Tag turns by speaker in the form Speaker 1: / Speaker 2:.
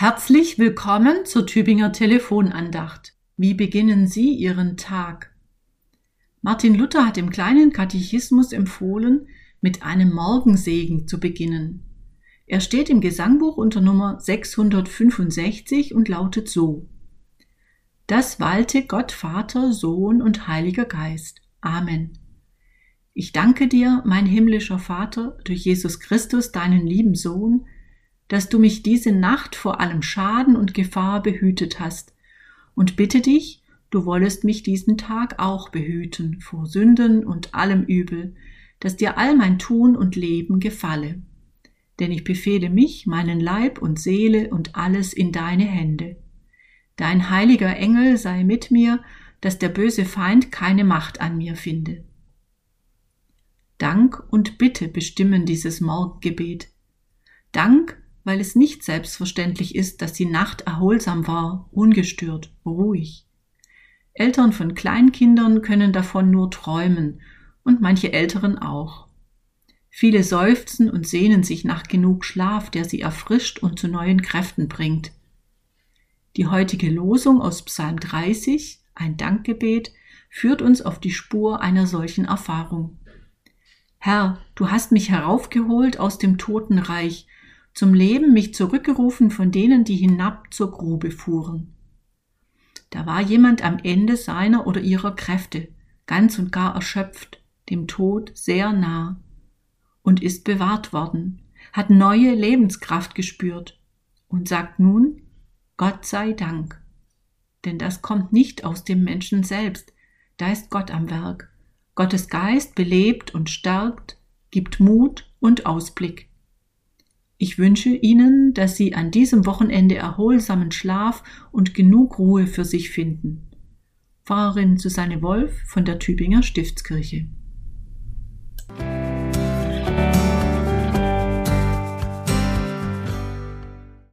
Speaker 1: Herzlich willkommen zur Tübinger Telefonandacht. Wie beginnen Sie Ihren Tag? Martin Luther hat im kleinen Katechismus empfohlen, mit einem Morgensegen zu beginnen. Er steht im Gesangbuch unter Nummer 665 und lautet so. Das walte Gott Vater, Sohn und Heiliger Geist. Amen. Ich danke dir, mein himmlischer Vater, durch Jesus Christus, deinen lieben Sohn, dass du mich diese Nacht vor allem Schaden und Gefahr behütet hast, und bitte dich, du wollest mich diesen Tag auch behüten vor Sünden und allem Übel, dass dir all mein Tun und Leben gefalle. Denn ich befehle mich, meinen Leib und Seele und alles in deine Hände. Dein heiliger Engel sei mit mir, dass der böse Feind keine Macht an mir finde. Dank und Bitte bestimmen dieses Morggebet. Dank, weil es nicht selbstverständlich ist, dass die Nacht erholsam war, ungestört, ruhig. Eltern von Kleinkindern können davon nur träumen und manche Älteren auch. Viele seufzen und sehnen sich nach genug Schlaf, der sie erfrischt und zu neuen Kräften bringt. Die heutige Losung aus Psalm 30, ein Dankgebet, führt uns auf die Spur einer solchen Erfahrung. Herr, du hast mich heraufgeholt aus dem Totenreich zum Leben mich zurückgerufen von denen, die hinab zur Grube fuhren. Da war jemand am Ende seiner oder ihrer Kräfte, ganz und gar erschöpft, dem Tod sehr nah, und ist bewahrt worden, hat neue Lebenskraft gespürt und sagt nun, Gott sei Dank. Denn das kommt nicht aus dem Menschen selbst, da ist Gott am Werk. Gottes Geist belebt und stärkt, gibt Mut und Ausblick. Ich wünsche Ihnen, dass Sie an diesem Wochenende erholsamen Schlaf und genug Ruhe für sich finden. Pfarrerin Susanne Wolf von der Tübinger Stiftskirche.